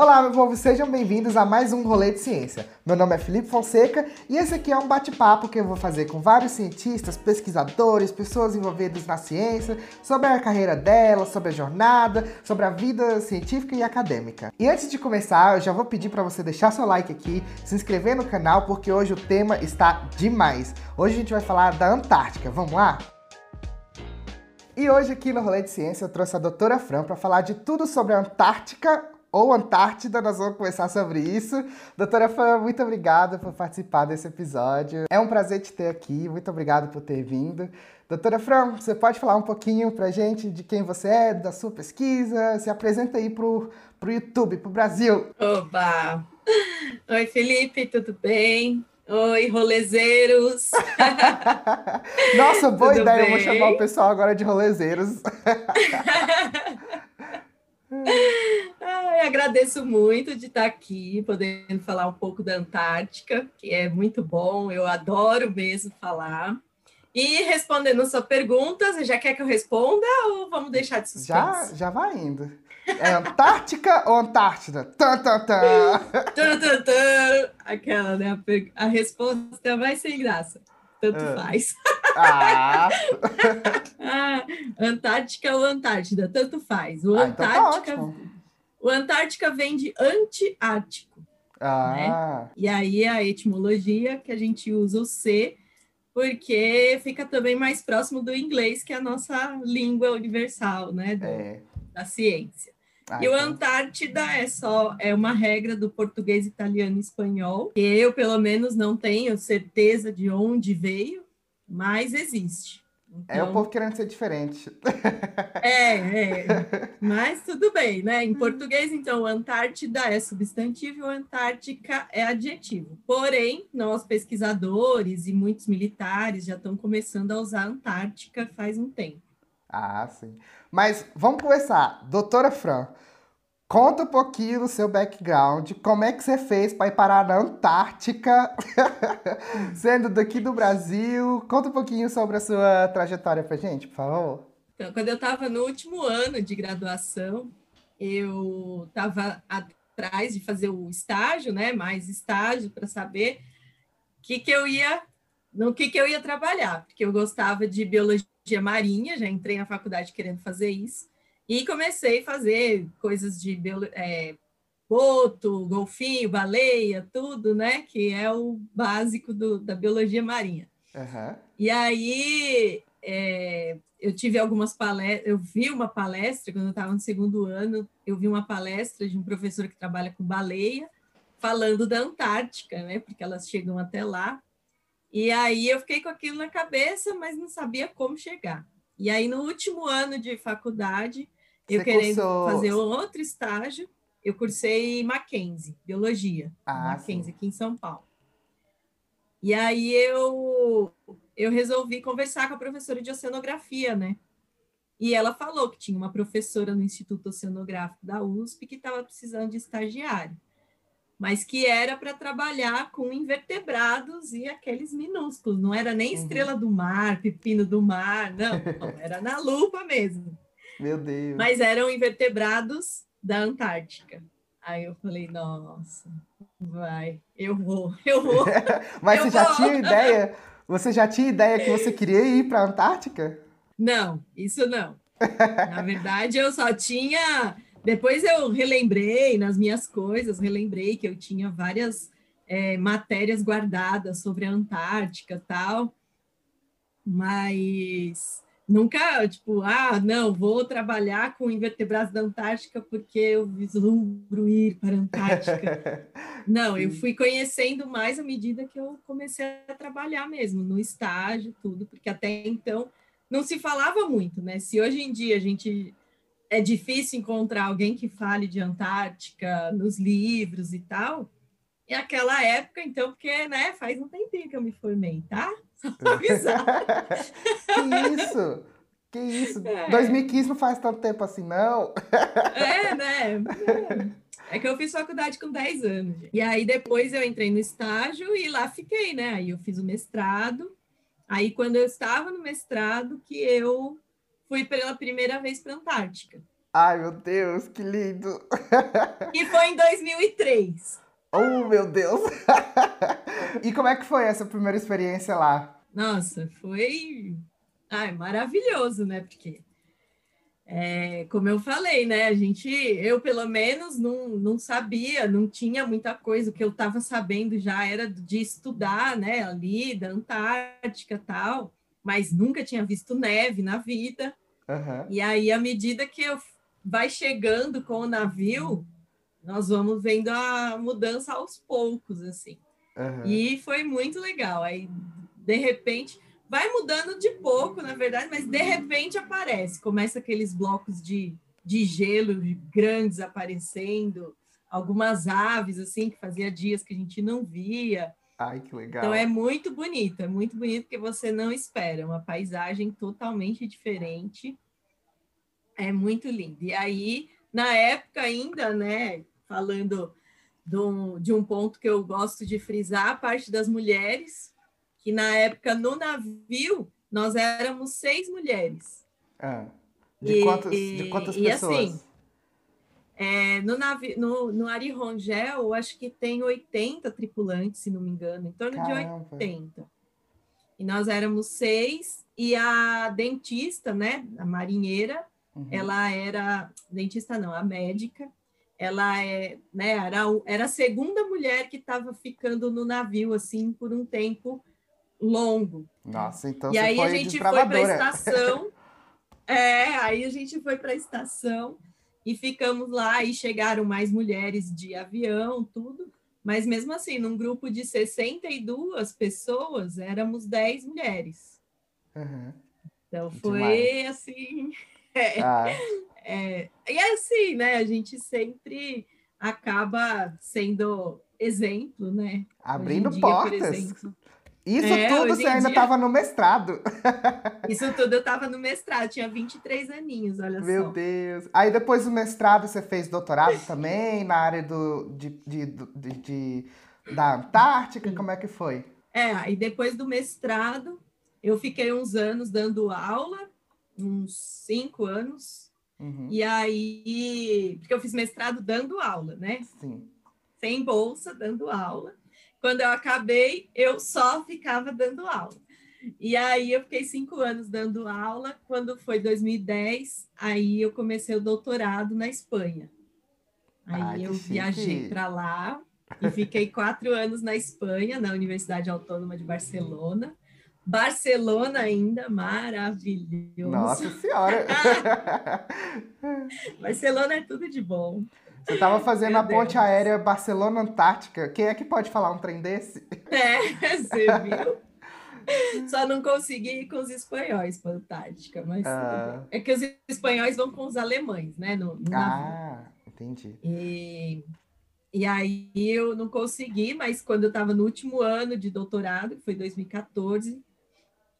Olá, meu povo, sejam bem-vindos a mais um Rolê de Ciência. Meu nome é Felipe Fonseca e esse aqui é um bate-papo que eu vou fazer com vários cientistas, pesquisadores, pessoas envolvidas na ciência, sobre a carreira delas, sobre a jornada, sobre a vida científica e acadêmica. E antes de começar, eu já vou pedir para você deixar seu like aqui, se inscrever no canal, porque hoje o tema está demais. Hoje a gente vai falar da Antártica. Vamos lá? E hoje aqui no Rolê de Ciência eu trouxe a doutora Fran para falar de tudo sobre a Antártica ou Antártida, nós vamos conversar sobre isso. Doutora Fran, muito obrigada por participar desse episódio. É um prazer te ter aqui, muito obrigado por ter vindo. Doutora Fran, você pode falar um pouquinho pra gente de quem você é, da sua pesquisa? Se apresenta aí pro, pro YouTube, pro Brasil. Oba! Oi, Felipe, tudo bem? Oi, rolezeiros! Nossa, boa tudo ideia, bem? eu vou chamar o pessoal agora de rolezeiros. Ai, agradeço muito de estar aqui, podendo falar um pouco da Antártica, que é muito bom, eu adoro mesmo falar. E respondendo sua pergunta, você já quer que eu responda ou vamos deixar de suspense? Já, já vai indo. É Antártica ou Antártida? Tan, tan, tan. tan, tan, tan. Aquela, né? A, resposta vai sem graça. Tanto ah. faz. Ah. ah. Antártica ou Antártida, tanto faz. O ah, então tá Antártica, o Antártica vem de anti-ártico. Ah. Né? E aí a etimologia que a gente usa o C, porque fica também mais próximo do inglês, que é a nossa língua universal, né? Do, é. Da ciência. Ah, e o então. Antártida é só é uma regra do português, italiano e espanhol, que eu, pelo menos, não tenho certeza de onde veio, mas existe. Então, é o então povo querendo ser diferente. É, é. Mas tudo bem, né? Em português, então, Antártida é substantivo, Antártica é adjetivo. Porém, nós pesquisadores e muitos militares já estão começando a usar Antártica faz um tempo. Ah, sim. Mas vamos começar. Doutora Fran, conta um pouquinho do seu background, como é que você fez para ir parar na Antártica, sendo daqui do Brasil. Conta um pouquinho sobre a sua trajetória pra gente, por favor. Então, quando eu estava no último ano de graduação, eu estava atrás de fazer o estágio, né? Mais estágio para saber que que eu ia no que, que eu ia trabalhar, porque eu gostava de biologia marinha, já entrei na faculdade querendo fazer isso, e comecei a fazer coisas de é, boto, golfinho, baleia, tudo, né? Que é o básico do, da biologia marinha. Uhum. E aí é, eu tive algumas palestras, eu vi uma palestra quando eu estava no segundo ano, eu vi uma palestra de um professor que trabalha com baleia, falando da Antártica, né? Porque elas chegam até lá. E aí eu fiquei com aquilo na cabeça, mas não sabia como chegar. E aí no último ano de faculdade, eu Você querendo cursou... fazer outro estágio, eu cursei Mackenzie, biologia, ah, Mackenzie sim. aqui em São Paulo. E aí eu eu resolvi conversar com a professora de oceanografia, né? E ela falou que tinha uma professora no Instituto Oceanográfico da USP que estava precisando de estagiário mas que era para trabalhar com invertebrados e aqueles minúsculos, não era nem uhum. estrela do mar, pepino do mar, não, era na lupa mesmo. Meu Deus. Mas eram invertebrados da Antártica. Aí eu falei, nossa, vai, eu vou, eu vou. mas eu você vou. já tinha ideia? Você já tinha ideia que você queria ir para a Antártica? Não, isso não. Na verdade, eu só tinha depois eu relembrei nas minhas coisas, relembrei que eu tinha várias é, matérias guardadas sobre a Antártica tal, mas nunca, tipo, ah, não, vou trabalhar com invertebrados da Antártica porque eu vislumbro ir para a Antártica. não, eu fui conhecendo mais à medida que eu comecei a trabalhar mesmo, no estágio, tudo, porque até então não se falava muito, né? Se hoje em dia a gente é difícil encontrar alguém que fale de Antártica nos livros e tal. E aquela época, então, porque, né, faz um tempinho que eu me formei, tá? Só avisar. que isso? Que isso? É. 2015 não faz tanto tempo assim, não? É, né? É. é que eu fiz faculdade com 10 anos. E aí depois eu entrei no estágio e lá fiquei, né? Aí eu fiz o mestrado. Aí quando eu estava no mestrado que eu fui pela primeira vez para a Antártica. Ai, meu Deus, que lindo! E foi em 2003. Oh, meu Deus! e como é que foi essa primeira experiência lá? Nossa, foi ai, maravilhoso, né? Porque, é, como eu falei, né? A gente, eu pelo menos não, não sabia, não tinha muita coisa. O que eu estava sabendo já era de estudar, né? Ali, da Antártica tal, mas nunca tinha visto neve na vida. Uhum. E aí, à medida que eu vai chegando com o navio, nós vamos vendo a mudança aos poucos, assim. Uhum. E foi muito legal. Aí, de repente, vai mudando de pouco, na verdade, mas de repente aparece. Começa aqueles blocos de, de gelo grandes aparecendo, algumas aves, assim, que fazia dias que a gente não via. Ai, que legal. Então é muito bonito, é muito bonito porque você não espera, uma paisagem totalmente diferente. É muito lindo. E aí, na época ainda, né, falando de um ponto que eu gosto de frisar, a parte das mulheres, que na época no navio nós éramos seis mulheres. Ah, de, E- quantas, de quantas e pessoas? assim, É, no, navi, no, no Ari Rongel, eu acho que tem 80 tripulantes, se não me engano, em torno Caramba. de 80. E nós éramos seis, e a dentista, né, a marinheira, Uhum. ela era, dentista não, a médica, ela é, né, era, era a segunda mulher que estava ficando no navio, assim, por um tempo longo. Nossa, então E aí a gente foi para a estação. É, aí a gente foi para a estação e ficamos lá e chegaram mais mulheres de avião, tudo. Mas mesmo assim, num grupo de 62 pessoas, éramos 10 mulheres. Uhum. Então foi Demais. assim. é, Ah, é, e é assim, né? A gente sempre acaba sendo exemplo, né? abrindo dia, por portas. exemplo. Isso É, tudo você ainda estava no mestrado. Isso tudo eu estava no mestrado, tinha 23 aninhos, olha Meu só. Deus. Aí depois do mestrado você fez doutorado também na área do, de, de, de- de- da Antártica? Como é que foi? É, aí depois do mestrado, eu fiquei uns anos dando aula, uns cinco anos, Uhum. e aí, porque eu fiz mestrado dando aula, né? Sim. Sem bolsa, dando aula. Quando eu acabei, eu só ficava dando aula. E aí eu fiquei cinco anos dando aula. Quando foi 2010, aí eu comecei o doutorado na Espanha. Aí Ai, eu viajei para lá e fiquei quatro anos na Espanha, na Universidade Autônoma de Barcelona. Barcelona ainda, maravilhoso. Nossa senhora. Barcelona é tudo de bom. Você estava fazendo Meu a ponte Deus. aérea Barcelona-Antártica. Quem é que pode falar um trem desse? É, você viu? Só não consegui ir com os espanhóis para a Antártica, mas Ah. é que os espanhóis vão com os alemães, né? No, no. Ah, entendi. E, e aí eu não consegui, mas quando eu estava no último ano de doutorado, que foi 2014,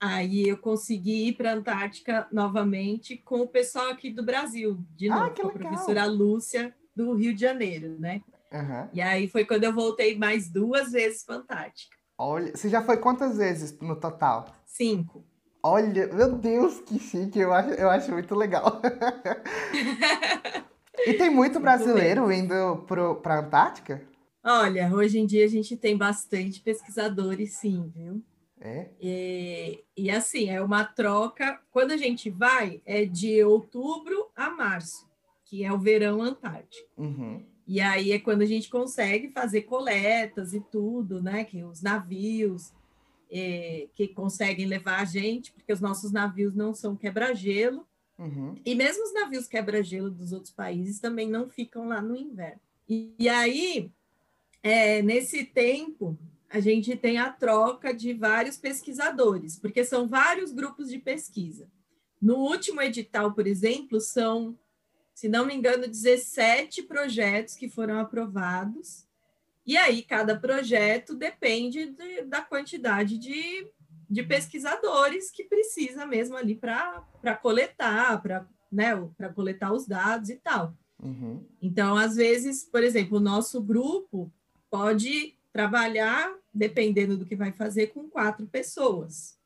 aí eu consegui ir para a Antártica novamente com o pessoal aqui do Brasil, de Ah, novo, com a legal. professora Lúcia do Rio de Janeiro, né? Aham. E aí foi quando eu voltei mais duas vezes para a Antártica. Olha, você já foi quantas vezes no total? Cinco. Olha, meu Deus, que chique, eu acho, eu acho muito legal. e tem muito brasileiro indo pro, pra Antártica? Olha, hoje em dia a gente tem bastante pesquisadores, sim, viu? É? E, e assim, é uma troca. Quando a gente vai, é de outubro a março, que é o verão antártico. Uhum. E aí é quando a gente consegue fazer coletas e tudo, né? Que os navios eh, que conseguem levar a gente, porque os nossos navios não são quebra-gelo, Uhum. e mesmo os navios quebra-gelo dos outros países também não ficam lá no inverno. E, e aí, é, nesse tempo, a gente tem a troca de vários pesquisadores, porque são vários grupos de pesquisa. No último edital, por exemplo, são, se não me engano, 17 projetos que foram aprovados. E aí, cada projeto depende de- da quantidade de, de pesquisadores que precisa mesmo ali para coletar, para né, coletar os dados e tal. Uhum. Então, às vezes, por exemplo, o nosso grupo pode trabalhar, dependendo do que vai fazer, com quatro pessoas.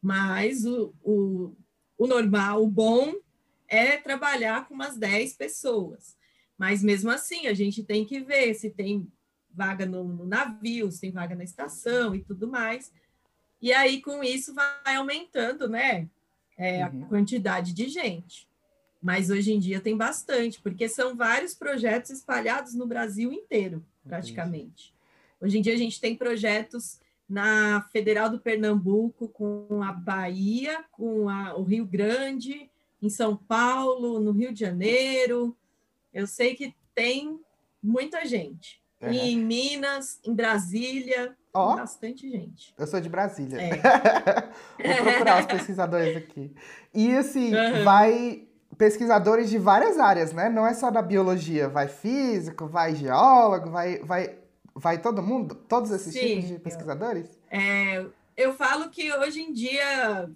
Mas o, o, o normal, o bom, é trabalhar com umas 10 pessoas. Mas mesmo assim, a gente tem que ver se tem vaga no, no navio, se tem vaga na estação e tudo mais. E aí, com isso, vai aumentando, né? É, uhum. a quantidade de gente. Mas hoje em dia tem bastante, porque são vários projetos espalhados no Brasil inteiro, praticamente. Hoje em dia a gente tem projetos na Federal do Pernambuco, com a Bahia, com a, o Rio Grande, em São Paulo, no Rio de Janeiro. Eu sei que tem muita gente. É. E em Minas, em Brasília, oh, bastante gente. Eu sou de Brasília. É. Vou procurar os pesquisadores aqui. E assim, uhum. vai pesquisadores de várias áreas, né? Não é só da biologia, vai físico, vai geólogo, vai, vai Vai todo mundo? Todos esses Sim, tipos de pesquisadores? É, eu falo que hoje em dia,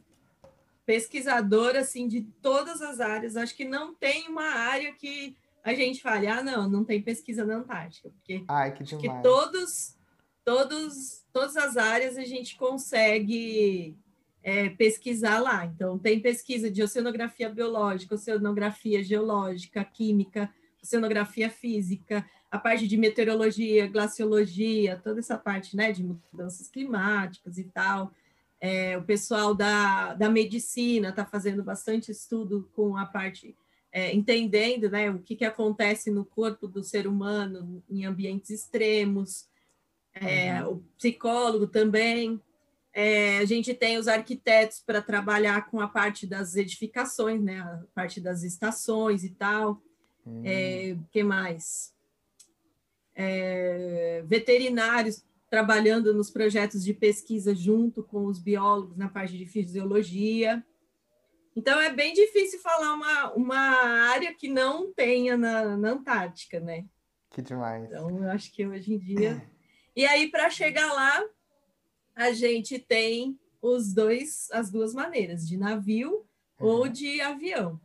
pesquisador assim, de todas as áreas, acho que não tem uma área que a gente fale, ah, não, não tem pesquisa na Antártica. Porque Ai, que que todos, todos, todas as áreas a gente consegue é, pesquisar lá. Então, tem pesquisa de oceanografia biológica, oceanografia geológica, química, oceanografia física, a parte de meteorologia, glaciologia, toda essa parte né, de mudanças climáticas e tal. É, o pessoal da, da medicina está fazendo bastante estudo com a parte, é, entendendo né, o que, que acontece no corpo do ser humano em ambientes extremos. É, uhum. O psicólogo também. É, a gente tem os arquitetos para trabalhar com a parte das edificações, né, a parte das estações e tal. O uhum. É, que mais? é, veterinários trabalhando nos projetos de pesquisa junto com os biólogos na parte de fisiologia. Então, é bem difícil falar uma, uma área que não tenha na, na Antártica, né? Que demais. Então, eu acho que hoje em dia. E aí, para chegar lá, a gente tem os dois, as duas maneiras, de navio uhum. ou de avião.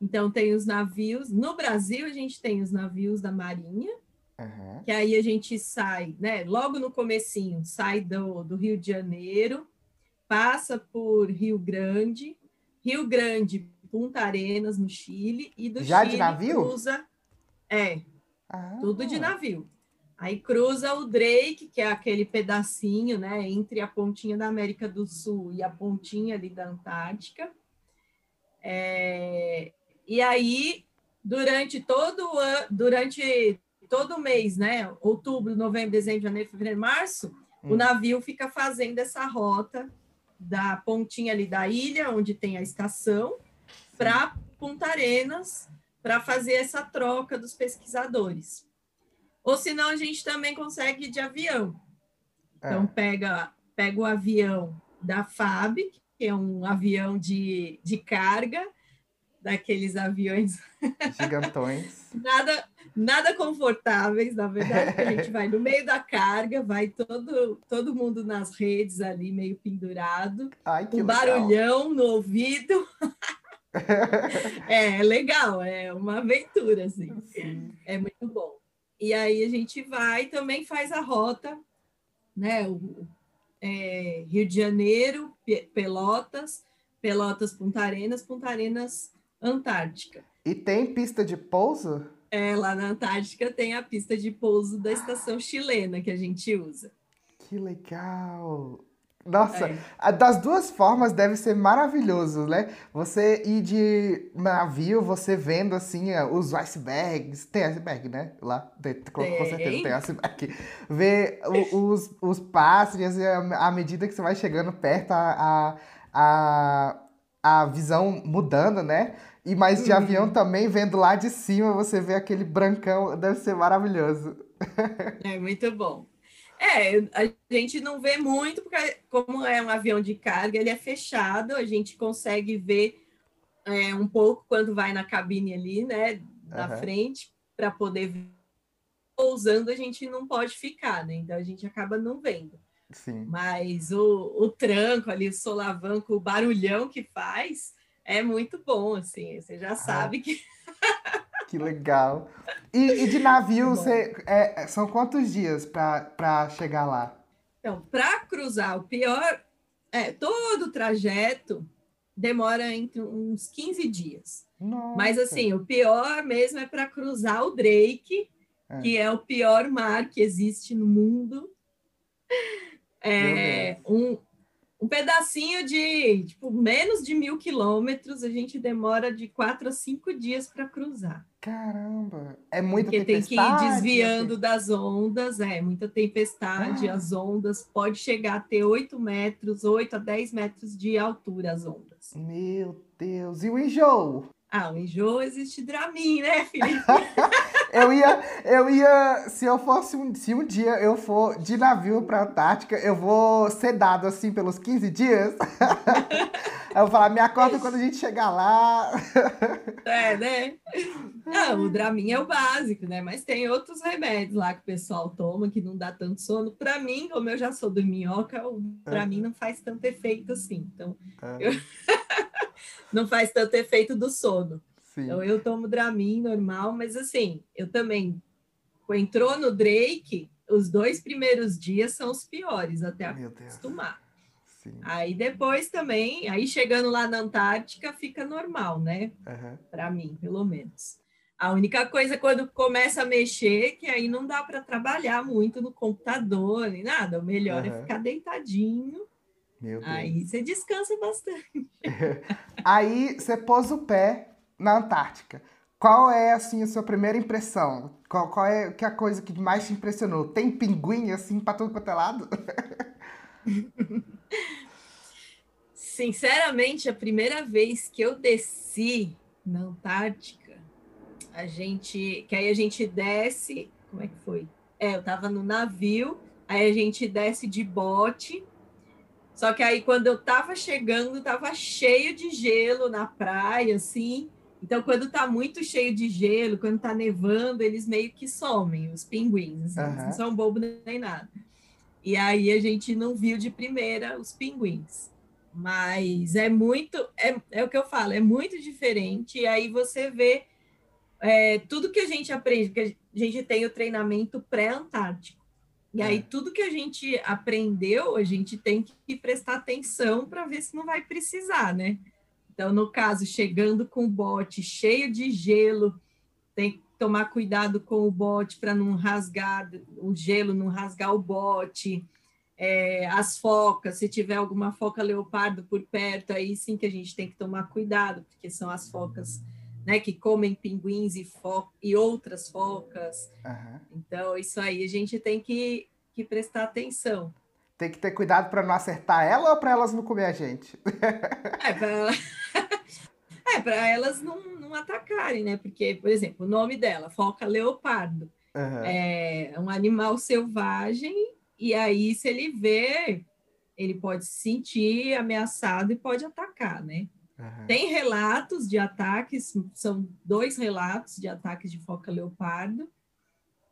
Então, tem os navios. No Brasil, a gente tem os navios da Marinha, Uhum. Que aí a gente sai, né? Logo no comecinho, sai do, do Rio de Janeiro, passa por Rio Grande, Rio Grande, Punta Arenas, no Chile, e do Já Chile de navio? cruza. É, ah. tudo de navio. Aí cruza o Drake, que é aquele pedacinho, né, entre a pontinha da América do Sul e a pontinha ali da Antártica. É, e aí, durante todo o ano, durante todo mês, né? Outubro, novembro, dezembro, janeiro, fevereiro, março, hum. o navio fica fazendo essa rota da pontinha ali da ilha, onde tem a estação, para Punta Arenas, para fazer essa troca dos pesquisadores. Ou senão a gente também consegue de avião. Então, é. pega, pega o avião da FAB, que é um avião de, de carga, daqueles aviões gigantões. nada, nada confortáveis, na verdade, a gente vai no meio da carga, vai todo, todo mundo nas redes ali, meio pendurado, Ai, um barulhão no ouvido. é, é, legal, é uma aventura, assim. Sim. É muito bom. E aí a gente vai também faz a rota, né? O, é, Rio de Janeiro, Pelotas, Pelotas, Punta Arenas, Punta Arenas, Antártica. E tem pista de pouso? É, lá na Antártica tem a pista de pouso da estação chilena que a gente usa. Que legal! Nossa, é. das duas formas deve ser maravilhoso, né? Você ir de navio, você vendo assim os icebergs. Tem iceberg, né? Lá, tem, com, com certeza tem iceberg. Ver os, os pássaros à medida que você vai chegando perto, a, a, a visão mudando, né? E mais de uhum. avião também, vendo lá de cima, você vê aquele brancão, deve ser maravilhoso. É muito bom. É, a gente não vê muito, porque como é um avião de carga, ele é fechado, a gente consegue ver é, um pouco quando vai na cabine ali, né, na uhum. frente, para poder ver. Pousando, a gente não pode ficar, né? Então a gente acaba não vendo. Sim. Mas o, o tranco ali, o solavanco, o barulhão que faz, é muito bom, assim, você já ah, sabe que. que legal. E, e de navio, você, é, são quantos dias para chegar lá? Então, para cruzar, o pior é todo o trajeto demora entre uns 15 dias. Nossa. Mas assim, o pior mesmo é para cruzar o Drake, É. que é o pior mar que existe no mundo. É um, um pedacinho de tipo, menos de mil quilômetros, a gente demora de quatro a cinco dias para cruzar. Caramba. É muita Porque tem que ir tempestade, desviando das ondas, é muita tempestade, Ah. as ondas pode chegar a ter 8 metros, 8 a 10 metros de altura as ondas. Meu Deus. E o enjoo? Ah, o enjoo existe Dramin, né, Felipe? Eu ia, eu ia, se eu fosse um, se um dia eu for de navio pra Antártica, eu vou ser dado assim pelos 15 dias. eu vou falar, me acorda quando a gente chegar lá. É, né? Não, o Dramin é o básico, né? Mas tem outros remédios lá que o pessoal toma que não dá tanto sono. Para mim, como eu já sou dorminhoca, o Dramin não faz tanto efeito assim. Então, eu- não faz tanto efeito do sono. Sim. Então, eu tomo Dramin normal, mas assim, eu também. Entrou no Drake, os dois primeiros dias são os piores, até acostumar. Sim. Aí depois também, aí chegando lá na Antártica, fica normal, né? Aham. Para mim, pelo menos. A única coisa quando começa a mexer, que aí não dá para trabalhar muito no computador nem nada. O melhor é Aham. ficar deitadinho. Meu Deus. Aí você descansa bastante. Aí você pôs o pé na Antártica. Qual é assim a sua primeira impressão? Qual, qual é que é a coisa que mais te impressionou? Tem pinguim assim pra todo quanto é lado? Sinceramente, a primeira vez que eu desci na Antártica, a gente, que aí a gente desce, como é que foi? É, eu tava no navio, aí a gente desce de bote. Só que aí quando eu tava chegando, tava cheio de gelo na praia, assim. Então, quando tá muito cheio de gelo, quando tá nevando, eles meio que somem, os pinguins. Eles Aham. não são bobos nem nada. E aí a gente não viu de primeira os pinguins. Mas é muito, é, é o que eu falo, é muito diferente. E aí você vê é, tudo que a gente aprende, porque a gente tem o treinamento pré-antártico. E aí É. tudo que a gente aprendeu, a gente tem que prestar atenção para ver se não vai precisar, né? Então, no caso, chegando com o bote cheio de gelo, tem que tomar cuidado com o bote para não rasgar o gelo, não rasgar o bote. É, as focas, se tiver alguma foca leopardo por perto, aí sim que a gente tem que tomar cuidado, porque são as focas né, que comem pinguins e, fo e outras focas. Aham. Então, isso aí a gente tem que, que prestar atenção. Tem que ter cuidado pra não acertar ela ou pra elas não comer a gente? É, para é, pra elas não, não atacarem, né? Porque, por exemplo, o nome dela, foca leopardo, Aham. é um animal selvagem, e aí, se ele vê, ele pode se sentir ameaçado e pode atacar, né? Aham. Tem relatos de ataques, são dois relatos de ataques de foca leopardo,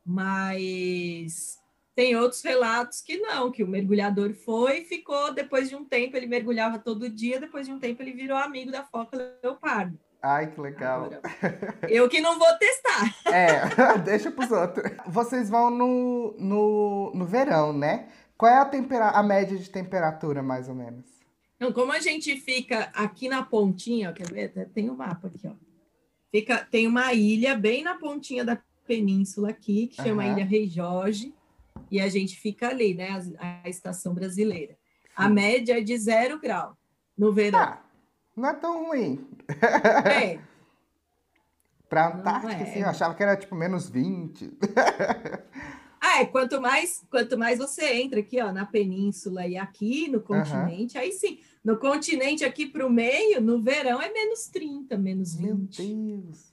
mas tem outros relatos que não, que o mergulhador foi e ficou, depois de um tempo, ele mergulhava todo dia, depois de um tempo ele virou amigo da foca leopardo. Ai, que legal. Agora, eu que não vou testar. É, deixa pros outros. Vocês vão no, no, no verão, né? Qual é a, tempera a média de temperatura, mais ou menos? Então, como a gente fica aqui na pontinha, ó, quer ver? Tem o mapa aqui, ó. Fica, tem uma ilha bem na pontinha da península aqui, que chama Aham. Ilha Rei Jorge, e a gente fica ali, né? A, a estação brasileira. A média é de zero grau no verão. Ah, não é tão ruim. É, Pra Não Antártica, é. assim, eu achava que era tipo menos 20. Ah, é, quanto mais, quanto mais você entra aqui, ó, na península e aqui no continente, aí sim, no continente aqui para o meio, no verão é menos 30, menos Meu 20. Deus.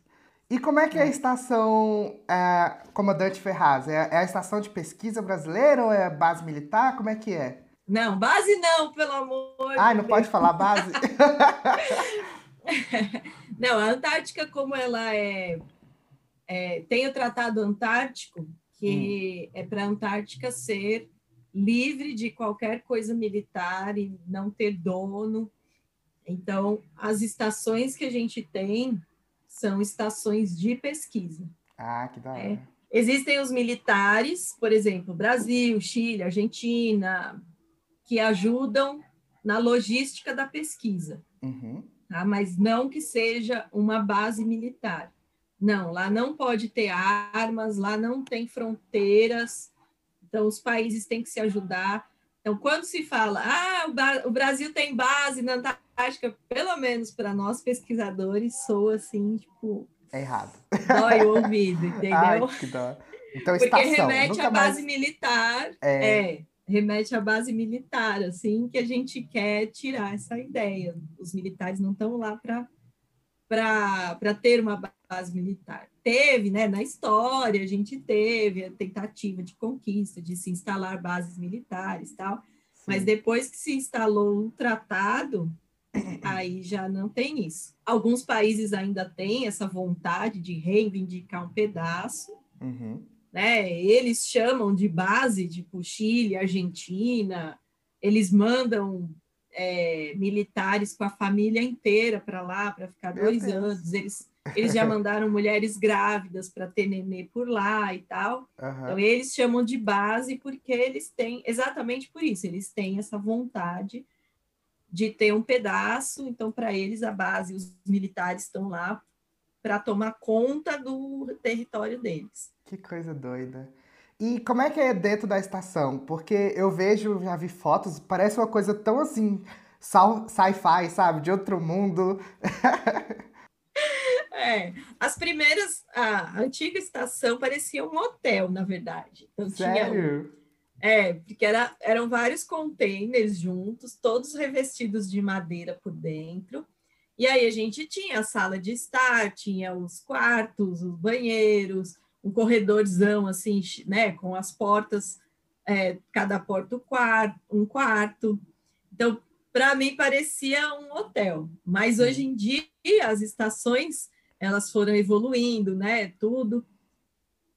E como é que é a estação é, Comandante Ferraz? É, é a estação de pesquisa brasileira ou é base militar? Como é que é? Não, base não, pelo amor Ai, de não pode falar base? Não, a Antártica, como ela é, é, tem o Tratado Antártico, que é para a Antártica ser livre de qualquer coisa militar e não ter dono. Então, as estações que a gente tem são estações de pesquisa. ah, que da hora. É. Existem os militares, por exemplo, Brasil, Chile, Argentina, que ajudam na logística da pesquisa, Uhum. tá? mas não que seja uma base militar. Não, lá não pode ter armas, lá não tem fronteiras, então os países têm que se ajudar. Então, quando se fala, ah, o, Brasil tem base na Antártica, pelo menos para nós pesquisadores, soa assim, tipo, É errado. dói o ouvido, entendeu? Ai. Então, Porque estação. remete à base mais... militar, É. é, remete à base militar, assim, que a gente quer tirar essa ideia. Os militares não estão lá para ter uma base militar. Teve, né, na história, a gente teve a tentativa de conquista, de se instalar bases militares tal, mas Sim. depois que se instalou um tratado, aí já não tem isso. Alguns países ainda têm essa vontade de reivindicar um pedaço, Uhum. né? Eles chamam de base, tipo Chile, Argentina, eles mandam é, militares com a família inteira para lá para ficar Meu dois Deus. anos. Eles, eles já mandaram mulheres grávidas para ter nenê por lá e tal. Aham. Então, eles chamam de base porque eles têm, exatamente por isso, eles têm essa vontade de ter um pedaço. Então, para eles, a base, os militares estão lá para tomar conta do território deles. Que coisa doida. E como é que é dentro da estação? Porque eu vejo, já vi fotos, parece uma coisa tão assim, sci- sci-fi, sabe? De outro mundo. É, as primeiras, a antiga estação parecia um hotel, na verdade. Então, tinha, Sério? é, porque era, eram vários containers juntos, todos revestidos de madeira por dentro. E aí a gente tinha a sala de estar, tinha os quartos, os banheiros, um corredorzão assim, né, com as portas, é, cada porta quarto, um quarto. Então, para mim parecia um hotel. Mas hoje em dia as estações elas foram evoluindo, né, tudo.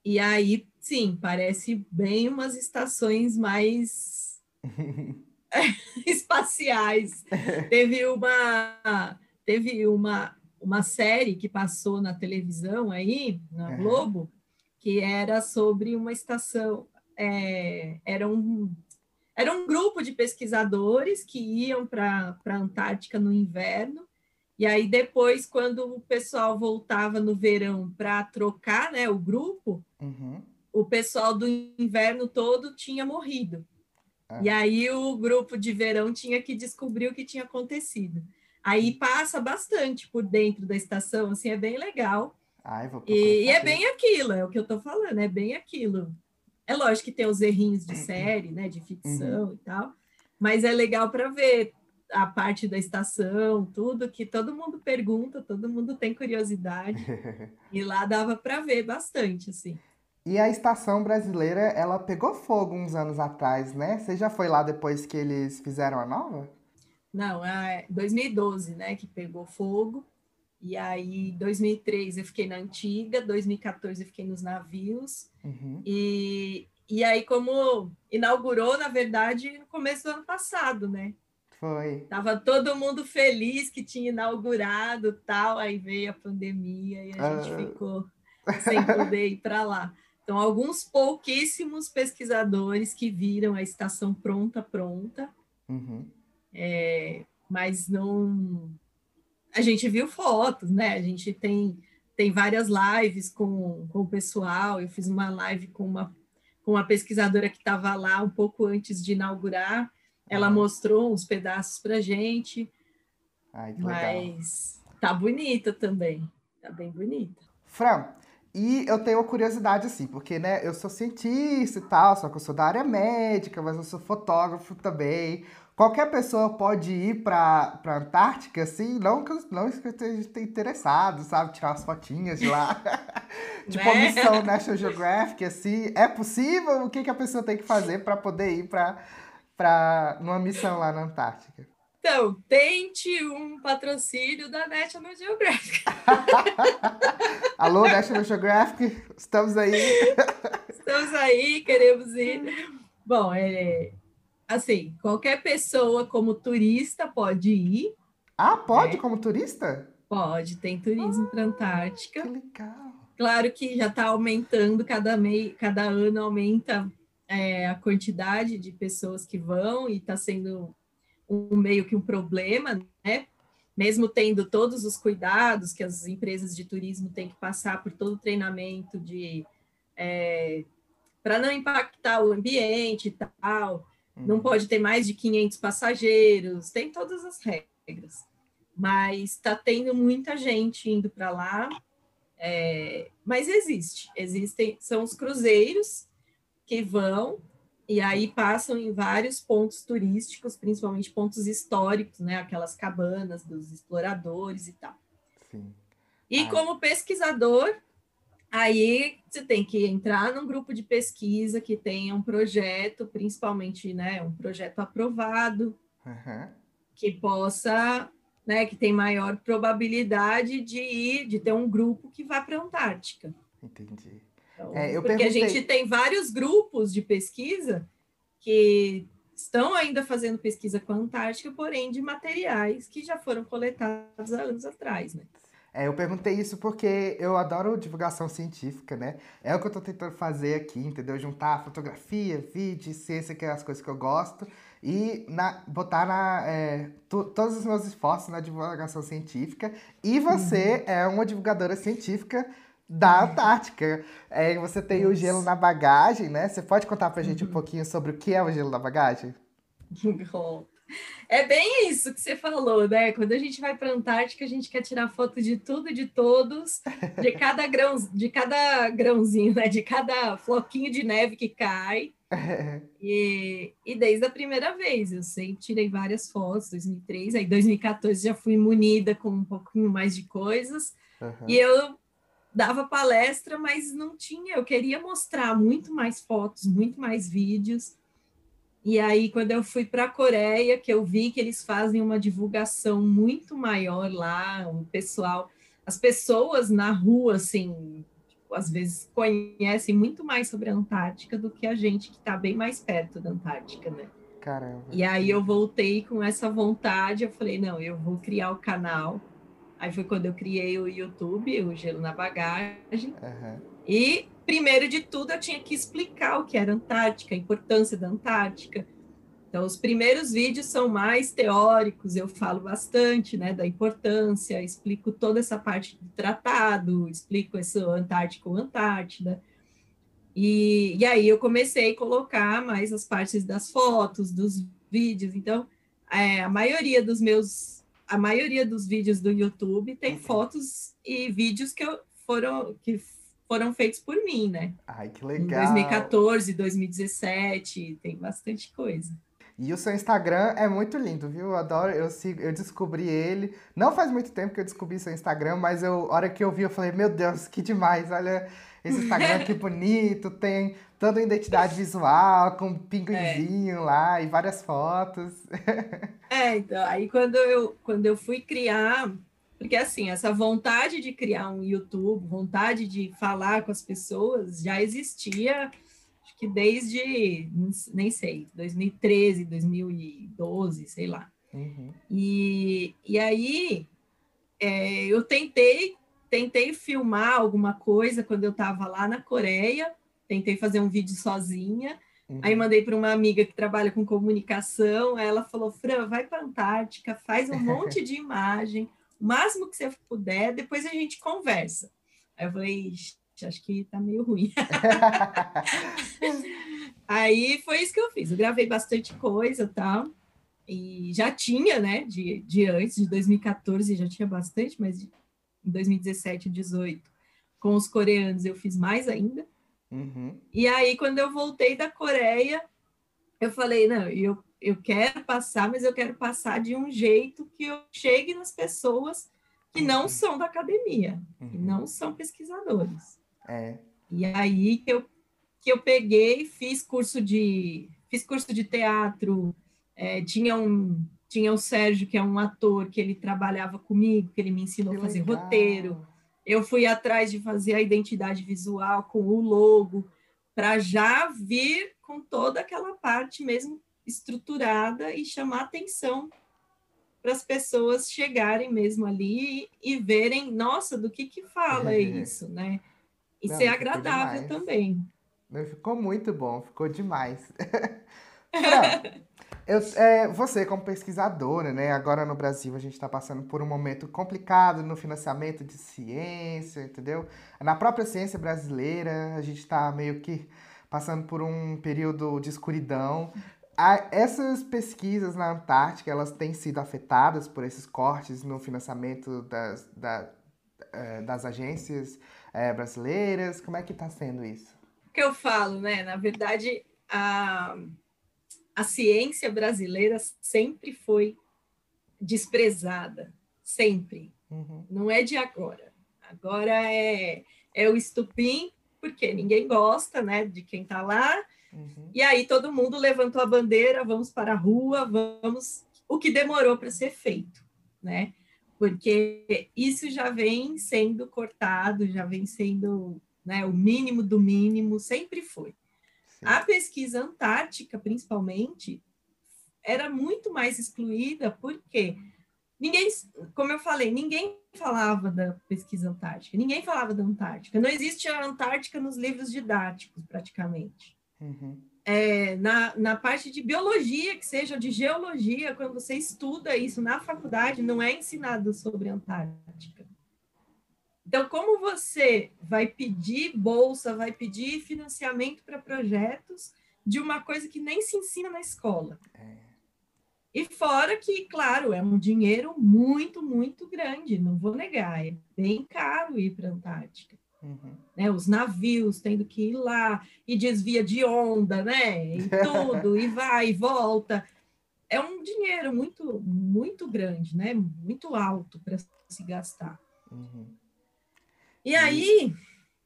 E aí, sim, parece bem umas estações mais espaciais. Teve uma teve uma uma série que passou na televisão aí, na. Globo, que era sobre uma estação, é, era um era um grupo de pesquisadores que iam para a Antártica no inverno, e aí depois, quando o pessoal voltava no verão para trocar né, o grupo, Uhum. o pessoal do inverno todo tinha morrido. Ah. E aí o grupo de verão tinha que descobrir o que tinha acontecido. Aí passa bastante por dentro da estação, assim, é bem legal. Ai, E, e é bem aquilo, é o que eu estou falando, é bem aquilo. É lógico que tem os errinhos de série, né, de ficção e tal, mas é legal para ver a parte da estação, tudo que todo mundo pergunta, todo mundo tem curiosidade, e lá dava para ver bastante, assim. E a estação brasileira, ela pegou fogo uns anos atrás, né? Você já foi lá depois que eles fizeram a nova? Não, é 2012, né, que pegou fogo. E aí, 2003 eu fiquei na antiga, 2014 eu fiquei nos navios. Uhum. E, e aí, como inaugurou, na verdade, no começo do ano passado, né? Foi. Tava todo mundo feliz que tinha inaugurado tal, aí veio a pandemia e a gente Ah. ficou sem poder ir para lá. Então, alguns pouquíssimos pesquisadores que viram a estação pronta, pronta, Uhum. é, mas não. A gente viu fotos, né? A gente tem, tem várias lives com, com o pessoal. Eu fiz uma live com uma, com uma pesquisadora que estava lá um pouco antes de inaugurar. Ela Ah. mostrou uns pedaços para gente, Ai, que legal. mas tá bonita também. Tá bem bonita. Fran, e eu tenho uma curiosidade assim, porque, né, eu sou cientista e tal, só que eu sou da área médica, mas eu sou fotógrafo também. Qualquer pessoa pode ir pra, pra Antártica, assim, não que, não que eu esteja interessado, sabe? Tirar umas fotinhas de lá. tipo a Né? missão National Geographic, assim. É possível? O que, que a pessoa tem que fazer para poder ir pra, pra, numa missão lá na Antártica? Então, tente um patrocínio da National Geographic. Alô, National Geographic, estamos aí. Estamos aí, queremos ir. Bom, é, assim, qualquer pessoa como turista pode ir, Ah, pode É. como turista? pode, tem turismo para Que Antártica. legal. Claro que já está aumentando, cada, mei, cada ano aumenta é, a quantidade de pessoas que vão e está sendo um meio que um problema, né? Mesmo tendo todos os cuidados que as empresas de turismo têm que passar por todo o treinamento de é, para não impactar o ambiente e tal, uhum. não pode ter mais de 500 passageiros, tem todas as regras. Mas está tendo muita gente indo para lá, é, mas existe, existem, são os cruzeiros que vão e aí passam em vários pontos turísticos, principalmente pontos históricos, né? Aquelas cabanas dos exploradores e tal. Sim. E ah. como pesquisador, aí você tem que entrar num grupo de pesquisa que tenha um projeto, principalmente, né? Um projeto aprovado, uhum. que possa, né? Que tem maior probabilidade de ir, de ter um grupo que vá para a Antártica. Entendi. Então, é, porque perguntei... a gente tem vários grupos de pesquisa que estão ainda fazendo pesquisa com a Antártica, porém de materiais que já foram coletados há anos atrás, né? É, eu perguntei isso porque eu adoro divulgação científica, né? É o que eu estou tentando fazer aqui, entendeu? Juntar fotografia, vídeo, ciência, que é as coisas que eu gosto, e na, botar na, é, todos os meus esforços na divulgação científica. E você uhum. é uma divulgadora científica da Antártica. É, você tem o gelo na bagagem, né? Você pode contar pra gente um uhum. pouquinho sobre o que é o gelo na bagagem? É bem isso que você falou, né? Quando a gente vai para a Antártica, a gente quer tirar foto de tudo e de todos, de cada grão, de cada grãozinho, né? De cada floquinho de neve que cai. e, e desde a primeira vez, eu sempre tirei várias fotos, 2003, aí 2014 já fui munida com um pouquinho mais de coisas. Uhum. E eu dava palestra, mas não tinha. Eu queria mostrar muito mais fotos, muito mais vídeos. E aí, quando eu fui para a Coreia, que eu vi que eles fazem uma divulgação muito maior lá, o pessoal, as pessoas na rua, assim, tipo, às vezes conhecem muito mais sobre a Antártica do que a gente que está bem mais perto da Antártica, né? Caramba. E aí eu voltei com essa vontade, eu falei, não, eu vou criar o canal Aí foi quando eu criei o YouTube, o Gelo na Bagagem. Uhum. E, primeiro de tudo, eu tinha que explicar o que era Antártica, a importância da Antártica. Então, os primeiros vídeos são mais teóricos, eu falo bastante né, da importância, explico toda essa parte do tratado, explico esse Antártico Antártida. E, e aí eu comecei a colocar mais as partes das fotos, dos vídeos. Então, é, a maioria dos meus a maioria dos vídeos do YouTube tem uhum. fotos e vídeos que eu, foram que foram feitos por mim, né? Ai, que legal. Em 2014, 2017, tem bastante coisa. E o seu Instagram é muito lindo, viu? Eu adoro, eu sigo, eu descobri ele. Não faz muito tempo que eu descobri seu Instagram, mas eu, a hora que eu vi, eu falei, meu Deus, que demais! Olha esse Instagram que bonito, tem toda a identidade visual, com um pinguinzinho é. lá e várias fotos. É, então, aí quando eu, quando eu fui criar, porque assim, essa vontade de criar um YouTube, vontade de falar com as pessoas, já existia, que desde, nem sei, 2013, 2012, sei lá. Uhum. E, e aí, é, eu tentei, tentei filmar alguma coisa quando eu estava lá na Coreia, tentei fazer um vídeo sozinha, Uhum. Aí mandei para uma amiga que trabalha com comunicação, ela falou: Fran, vai para a Antártica, faz um monte de imagem, o máximo que você puder, depois a gente conversa. Aí eu falei, acho que tá meio ruim. Aí foi isso que eu fiz. Eu gravei bastante coisa tal. E já tinha, né, de, de antes, de 2014 já tinha bastante, mas em 2017 e 2018, com os coreanos eu fiz mais ainda. Uhum. E aí, quando eu voltei da Coreia, eu falei, não, eu, eu quero passar, mas eu quero passar de um jeito que eu chegue nas pessoas que não uhum. são da academia, uhum. que não são pesquisadores. É. E aí que eu, que eu peguei, fiz curso de fiz curso de teatro, é, tinha um tinha o Sérgio, que é um ator, que ele trabalhava comigo, que ele me ensinou que a fazer legal. roteiro. Eu fui atrás de fazer a identidade visual com o logo, para já vir com toda aquela parte mesmo estruturada e chamar atenção para as pessoas chegarem mesmo ali e, verem, nossa, do que que fala é. isso, né? E Não, ser agradável também. Ficou muito bom, ficou demais. Eu, é, você, como pesquisadora, né? Agora no Brasil a gente está passando por um momento complicado no financiamento de ciência, entendeu? Na própria ciência brasileira, a gente está meio que passando por um período de escuridão. A, essas pesquisas na Antártica, elas têm sido afetadas por esses cortes no financiamento das, da, é, das agências é, brasileiras? Como é que está sendo isso? O que eu falo, né? Na verdade, a a ciência brasileira sempre foi desprezada, sempre. Uhum. Não é de agora. Agora é, é o estupim, porque ninguém gosta né, de quem está lá. Uhum. E aí todo mundo levantou a bandeira, vamos para a rua, vamos. O que demorou para ser feito, né? Porque isso já vem sendo cortado, já vem sendo né, o mínimo do mínimo, sempre foi. A pesquisa antártica, principalmente, era muito mais excluída porque ninguém, como eu falei, ninguém falava da pesquisa antártica, ninguém falava da Antártica. Não existe a Antártica nos livros didáticos, praticamente. Uhum. É, na, na parte de biologia, que seja de geologia, quando você estuda isso na faculdade, não é ensinado sobre Antártica. Então, como você vai pedir bolsa, vai pedir financiamento para projetos de uma coisa que nem se ensina na escola? É. E fora que, claro, é um dinheiro muito, muito grande, não vou negar, é bem caro ir para a Antártica. Uhum. Né, os navios tendo que ir lá e desvia de onda, né? E tudo, e vai e volta. É um dinheiro muito, muito grande, né? Muito alto para se gastar. Uhum. E aí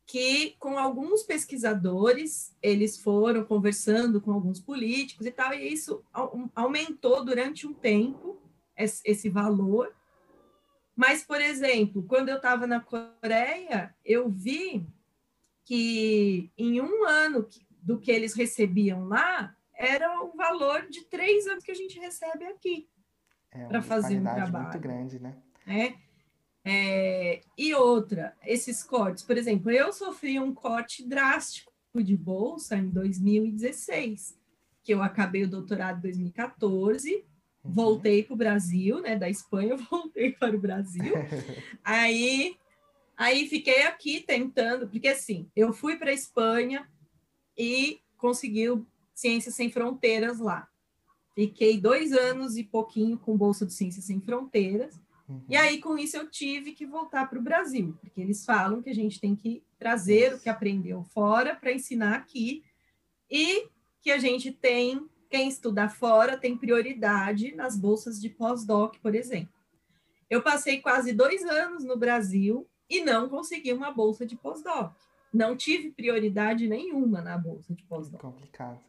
que com alguns pesquisadores eles foram conversando com alguns políticos e tal, e isso aumentou durante um tempo esse valor. Mas, por exemplo, quando eu estava na Coreia, eu vi que em um ano do que eles recebiam lá era o valor de três anos que a gente recebe aqui é para fazer um trabalho. muito grande, né? É. É, e outra, esses cortes, por exemplo, eu sofri um corte drástico de bolsa em 2016, que eu acabei o doutorado em 2014, uhum. voltei para o Brasil, né? Da Espanha, voltei para o Brasil. aí, aí fiquei aqui tentando, porque assim, eu fui para a Espanha e consegui Ciências Sem Fronteiras lá. Fiquei dois anos e pouquinho com bolsa de Ciências Sem Fronteiras. Uhum. E aí, com isso, eu tive que voltar para o Brasil, porque eles falam que a gente tem que trazer o que aprendeu fora para ensinar aqui, e que a gente tem, quem estuda fora, tem prioridade nas bolsas de pós-doc, por exemplo. Eu passei quase dois anos no Brasil e não consegui uma bolsa de pós-doc. Não tive prioridade nenhuma na bolsa de pós-doc. Complicado.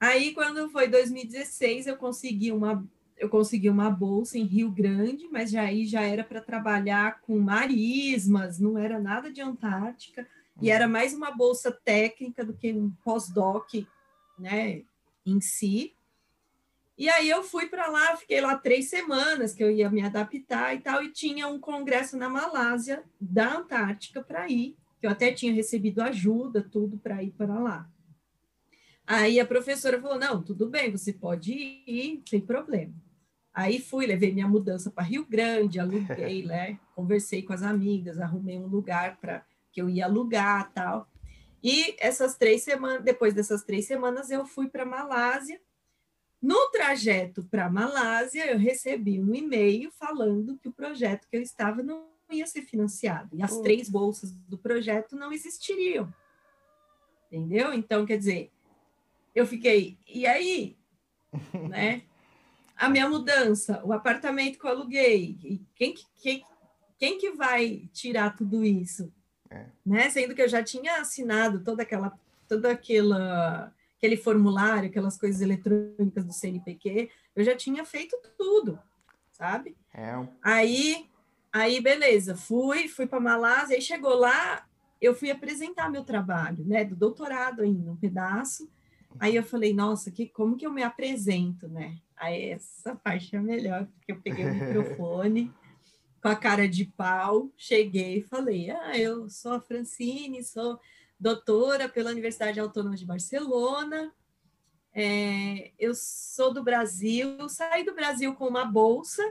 Aí, quando foi 2016, eu consegui uma eu consegui uma bolsa em Rio Grande, mas já aí já era para trabalhar com marismas, não era nada de Antártica, e era mais uma bolsa técnica do que um pós-doc, né, em si. E aí eu fui para lá, fiquei lá três semanas, que eu ia me adaptar e tal, e tinha um congresso na Malásia, da Antártica, para ir, que eu até tinha recebido ajuda, tudo para ir para lá. Aí a professora falou: não, tudo bem, você pode ir, sem problema. Aí fui, levei minha mudança para Rio Grande, aluguei, né? Conversei com as amigas, arrumei um lugar para que eu ia alugar tal. E essas três semanas, depois dessas três semanas, eu fui para Malásia. No trajeto para Malásia, eu recebi um e-mail falando que o projeto que eu estava não ia ser financiado. E as três bolsas do projeto não existiriam. Entendeu? Então, quer dizer, eu fiquei, e aí? né? a minha mudança, o apartamento que eu aluguei, quem, quem, quem que vai tirar tudo isso? É. Né? Sendo que eu já tinha assinado toda aquela, toda aquela, aquele formulário, aquelas coisas eletrônicas do CNPq, eu já tinha feito tudo, sabe? É. Aí, aí beleza, fui, fui para Malásia, aí chegou lá, eu fui apresentar meu trabalho, né, do doutorado ainda, um pedaço. Aí eu falei, nossa, que, como que eu me apresento, né? Aí essa parte é melhor, porque eu peguei o microfone com a cara de pau, cheguei e falei: Ah, eu sou a Francine, sou doutora pela Universidade Autônoma de Barcelona É, eu sou do Brasil, saí do Brasil com uma bolsa,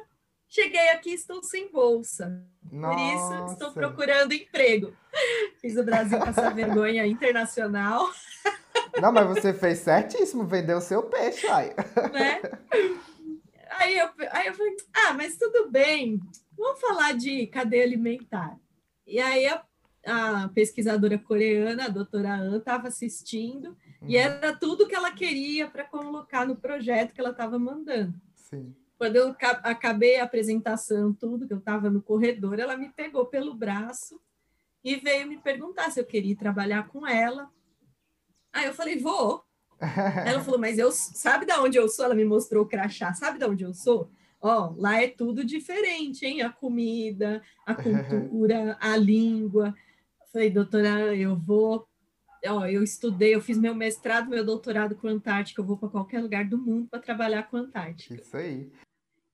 cheguei aqui estou sem bolsa. Nossa. Por isso estou procurando emprego. Fiz o Brasil passar vergonha internacional. Não, mas você fez certíssimo, vendeu o seu peixe, aí. Né? Aí eu, aí eu falei, ah, mas tudo bem, vamos falar de cadeia alimentar. E aí a, a pesquisadora coreana, a doutora An, estava assistindo uhum. e era tudo que ela queria para colocar no projeto que ela estava mandando. Sim. Quando eu acabei a apresentação, tudo, que eu estava no corredor, ela me pegou pelo braço e veio me perguntar se eu queria trabalhar com ela. Aí eu falei, vou. Ela falou, mas eu sabe de onde eu sou? Ela me mostrou o crachá, sabe de onde eu sou? Ó, lá é tudo diferente, hein? A comida, a cultura, a língua. Eu falei, doutora, eu vou. Ó, eu estudei, eu fiz meu mestrado, meu doutorado com Antártica, eu vou para qualquer lugar do mundo para trabalhar com Antártica. Isso aí.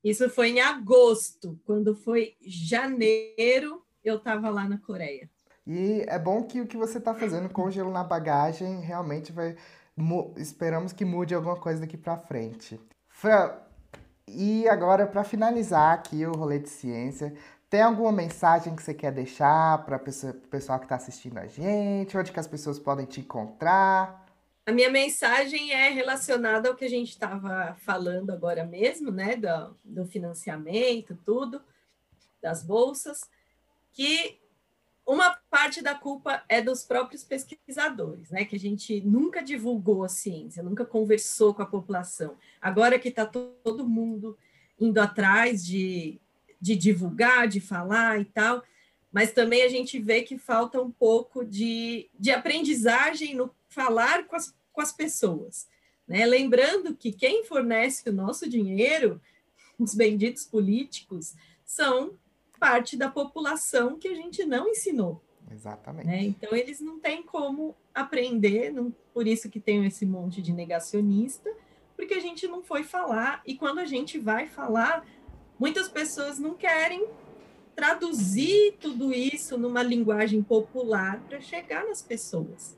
Isso foi em agosto, quando foi janeiro, eu estava lá na Coreia. E é bom que o que você está fazendo com o gelo na bagagem realmente vai esperamos que mude alguma coisa daqui para frente. Fran, e agora para finalizar aqui o rolê de ciência, tem alguma mensagem que você quer deixar para o pessoal que está assistindo a gente? Onde que as pessoas podem te encontrar? A minha mensagem é relacionada ao que a gente estava falando agora mesmo, né? Do, do financiamento, tudo, das bolsas, que uma parte da culpa é dos próprios pesquisadores, né? Que a gente nunca divulgou a ciência, nunca conversou com a população. Agora que está todo mundo indo atrás de, de divulgar, de falar e tal, mas também a gente vê que falta um pouco de, de aprendizagem no falar com as, com as pessoas. Né? Lembrando que quem fornece o nosso dinheiro, os benditos políticos, são parte da população que a gente não ensinou. Exatamente. Né? Então, eles não têm como aprender, não, por isso que tem esse monte de negacionista, porque a gente não foi falar, e quando a gente vai falar, muitas pessoas não querem traduzir tudo isso numa linguagem popular para chegar nas pessoas.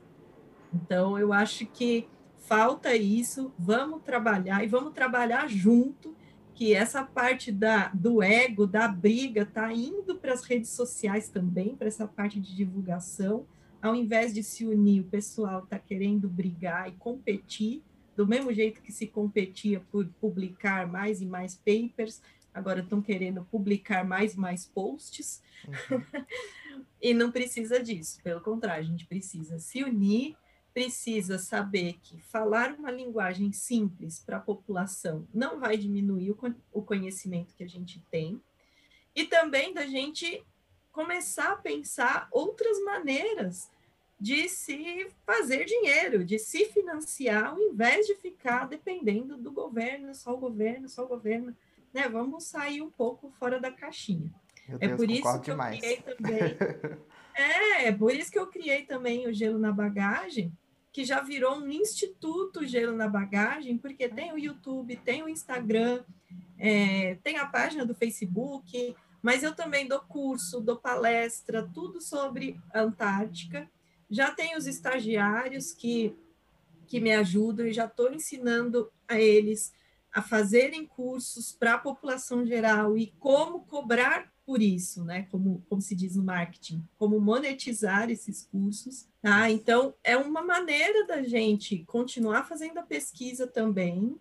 Então, eu acho que falta isso, vamos trabalhar e vamos trabalhar junto que essa parte da, do ego, da briga, está indo para as redes sociais também, para essa parte de divulgação, ao invés de se unir, o pessoal está querendo brigar e competir, do mesmo jeito que se competia por publicar mais e mais papers, agora estão querendo publicar mais e mais posts, uhum. e não precisa disso, pelo contrário, a gente precisa se unir precisa saber que falar uma linguagem simples para a população não vai diminuir o conhecimento que a gente tem, e também da gente começar a pensar outras maneiras de se fazer dinheiro, de se financiar, ao invés de ficar dependendo do governo, só o governo, só o governo. Né? Vamos sair um pouco fora da caixinha. Meu é por isso que demais. eu criei também. é, é por isso que eu criei também o gelo na bagagem, que já virou um instituto gelo na bagagem, porque tem o YouTube, tem o Instagram, é, tem a página do Facebook, mas eu também dou curso, dou palestra, tudo sobre Antártica. Já tem os estagiários que, que me ajudam e já estou ensinando a eles a fazerem cursos para a população geral e como cobrar por isso, né? Como, como se diz no marketing, como monetizar esses cursos, tá? Então, é uma maneira da gente continuar fazendo a pesquisa também,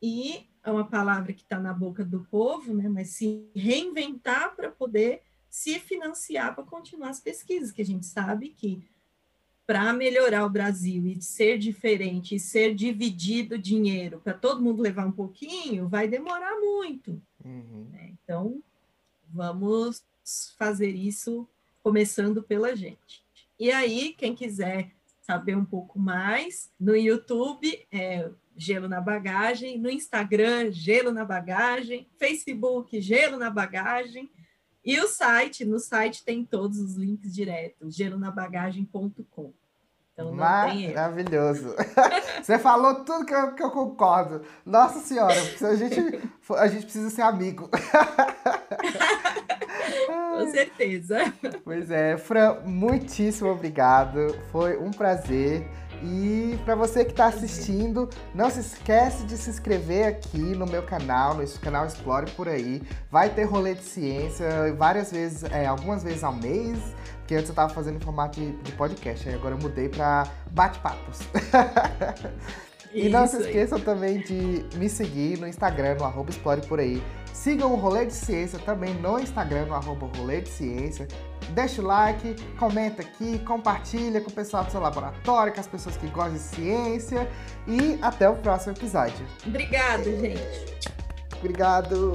e é uma palavra que está na boca do povo, né? Mas se reinventar para poder se financiar para continuar as pesquisas, que a gente sabe que para melhorar o Brasil e ser diferente e ser dividido dinheiro para todo mundo levar um pouquinho, vai demorar muito. Uhum. Né? Então, Vamos fazer isso começando pela gente. E aí, quem quiser saber um pouco mais, no YouTube é Gelo na Bagagem, no Instagram, Gelo na Bagagem, Facebook, Gelo na Bagagem, e o site, no site tem todos os links diretos, gelonabagagem.com. Então Maravilhoso. Você falou tudo que eu, que eu concordo. Nossa Senhora, a gente, a gente precisa ser amigo. Com certeza. Pois é, Fran, muitíssimo obrigado. Foi um prazer. E para você que está assistindo, não se esquece de se inscrever aqui no meu canal, no canal Explore por aí. Vai ter rolê de ciência várias vezes, é, algumas vezes ao mês, porque antes eu estava fazendo em formato de, de podcast, aí agora eu mudei para bate-papos. E não se esqueçam aí. também de me seguir no Instagram, no arroba Explore por aí. Sigam o Rolê de Ciência também no Instagram, no arroba Rolê de Ciência. Deixa o like, comenta aqui, compartilha com o pessoal do seu laboratório, com as pessoas que gostam de ciência. E até o próximo episódio. Obrigada, gente. Obrigado.